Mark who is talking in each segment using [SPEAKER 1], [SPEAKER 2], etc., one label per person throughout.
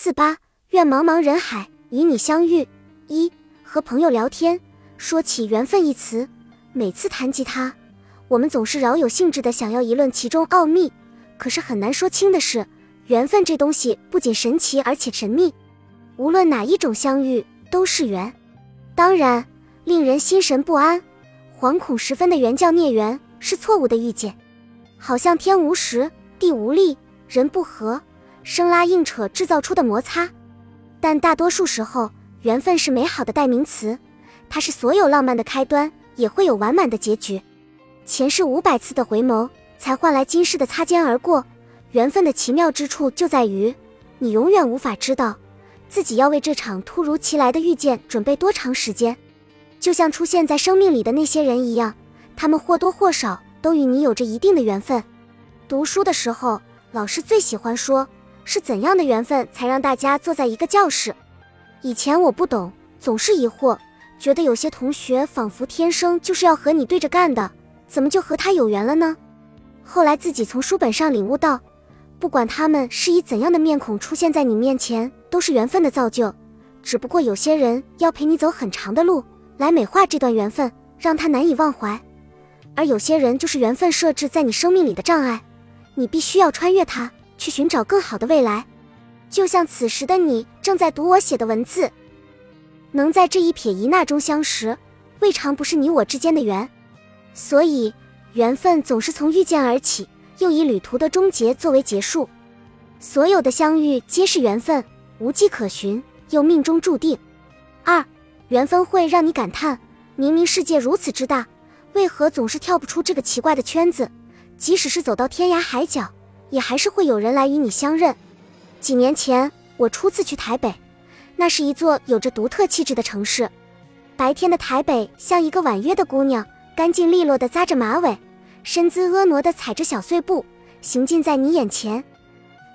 [SPEAKER 1] 四八，愿茫茫人海与你相遇。一和朋友聊天，说起缘分一词，每次谈及它，我们总是饶有兴致的想要议论其中奥秘。可是很难说清的是，缘分这东西不仅神奇，而且神秘。无论哪一种相遇都是缘。当然，令人心神不安、惶恐十分的缘叫孽缘，是错误的预见。好像天无时，地无力，人不和。生拉硬扯制造出的摩擦，但大多数时候，缘分是美好的代名词，它是所有浪漫的开端，也会有完满的结局。前世五百次的回眸，才换来今世的擦肩而过。缘分的奇妙之处就在于，你永远无法知道自己要为这场突如其来的遇见准备多长时间。就像出现在生命里的那些人一样，他们或多或少都与你有着一定的缘分。读书的时候，老师最喜欢说。是怎样的缘分才让大家坐在一个教室？以前我不懂，总是疑惑，觉得有些同学仿佛天生就是要和你对着干的，怎么就和他有缘了呢？后来自己从书本上领悟到，不管他们是以怎样的面孔出现在你面前，都是缘分的造就。只不过有些人要陪你走很长的路，来美化这段缘分，让他难以忘怀；而有些人就是缘分设置在你生命里的障碍，你必须要穿越它。去寻找更好的未来，就像此时的你正在读我写的文字，能在这一撇一捺中相识，未尝不是你我之间的缘。所以，缘分总是从遇见而起，又以旅途的终结作为结束。所有的相遇皆是缘分，无迹可寻，又命中注定。二，缘分会让你感叹：明明世界如此之大，为何总是跳不出这个奇怪的圈子？即使是走到天涯海角。也还是会有人来与你相认。几年前，我初次去台北，那是一座有着独特气质的城市。白天的台北像一个婉约的姑娘，干净利落地扎着马尾，身姿婀娜地踩着小碎步，行进在你眼前；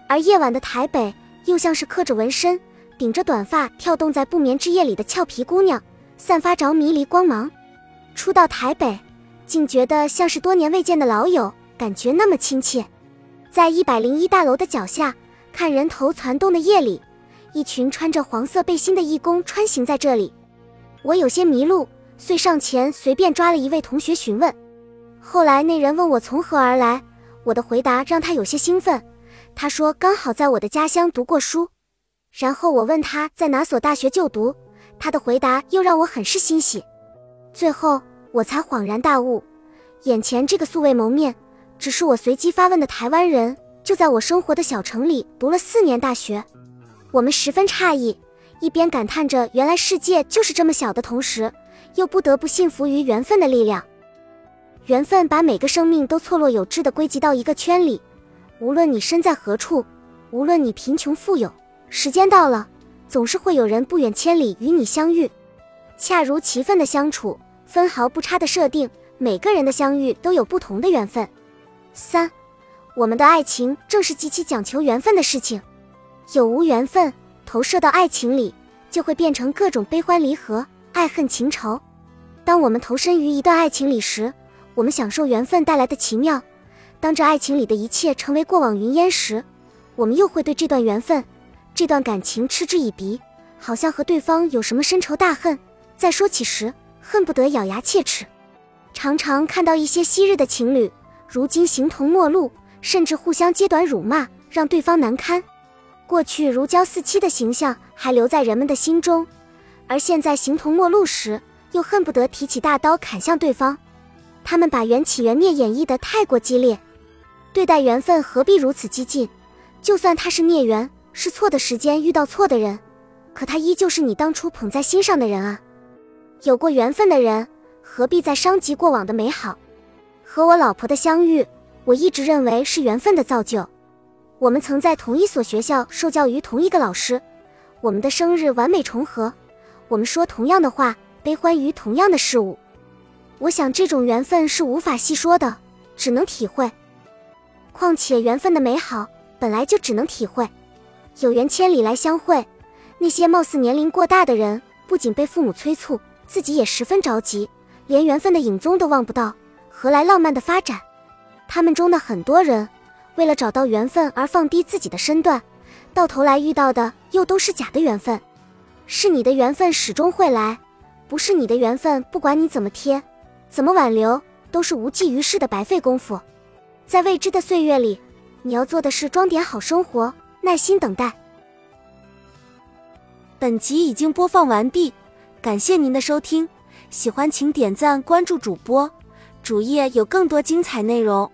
[SPEAKER 1] 而夜晚的台北又像是刻着纹身、顶着短发跳动在不眠之夜里的俏皮姑娘，散发着迷离光芒。初到台北，竟觉得像是多年未见的老友，感觉那么亲切。在一百零一大楼的脚下，看人头攒动的夜里，一群穿着黄色背心的义工穿行在这里。我有些迷路，遂上前随便抓了一位同学询问。后来那人问我从何而来，我的回答让他有些兴奋。他说刚好在我的家乡读过书。然后我问他在哪所大学就读，他的回答又让我很是欣喜。最后我才恍然大悟，眼前这个素未谋面。只是我随机发问的台湾人，就在我生活的小城里读了四年大学。我们十分诧异，一边感叹着原来世界就是这么小的同时，又不得不信服于缘分的力量。缘分把每个生命都错落有致地归集到一个圈里，无论你身在何处，无论你贫穷富有，时间到了，总是会有人不远千里与你相遇。恰如其分的相处，分毫不差的设定，每个人的相遇都有不同的缘分。三，我们的爱情正是极其讲求缘分的事情。有无缘分投射到爱情里，就会变成各种悲欢离合、爱恨情仇。当我们投身于一段爱情里时，我们享受缘分带来的奇妙；当这爱情里的一切成为过往云烟时，我们又会对这段缘分、这段感情嗤之以鼻，好像和对方有什么深仇大恨。在说起时，恨不得咬牙切齿。常常看到一些昔日的情侣。如今形同陌路，甚至互相揭短辱骂，让对方难堪。过去如胶似漆的形象还留在人们的心中，而现在形同陌路时，又恨不得提起大刀砍向对方。他们把缘起缘灭演绎的太过激烈，对待缘分何必如此激进？就算他是孽缘，是错的时间遇到错的人，可他依旧是你当初捧在心上的人啊。有过缘分的人，何必再伤及过往的美好？和我老婆的相遇，我一直认为是缘分的造就。我们曾在同一所学校受教于同一个老师，我们的生日完美重合，我们说同样的话，悲欢于同样的事物。我想这种缘分是无法细说的，只能体会。况且缘分的美好本来就只能体会。有缘千里来相会，那些貌似年龄过大的人，不仅被父母催促，自己也十分着急，连缘分的影踪都望不到。何来浪漫的发展？他们中的很多人，为了找到缘分而放低自己的身段，到头来遇到的又都是假的缘分。是你的缘分始终会来，不是你的缘分，不管你怎么贴，怎么挽留，都是无济于事的白费功夫。在未知的岁月里，你要做的是装点好生活，耐心等待。本集已经播放完毕，感谢您的收听，喜欢请点赞关注主播，主页有更多精彩内容。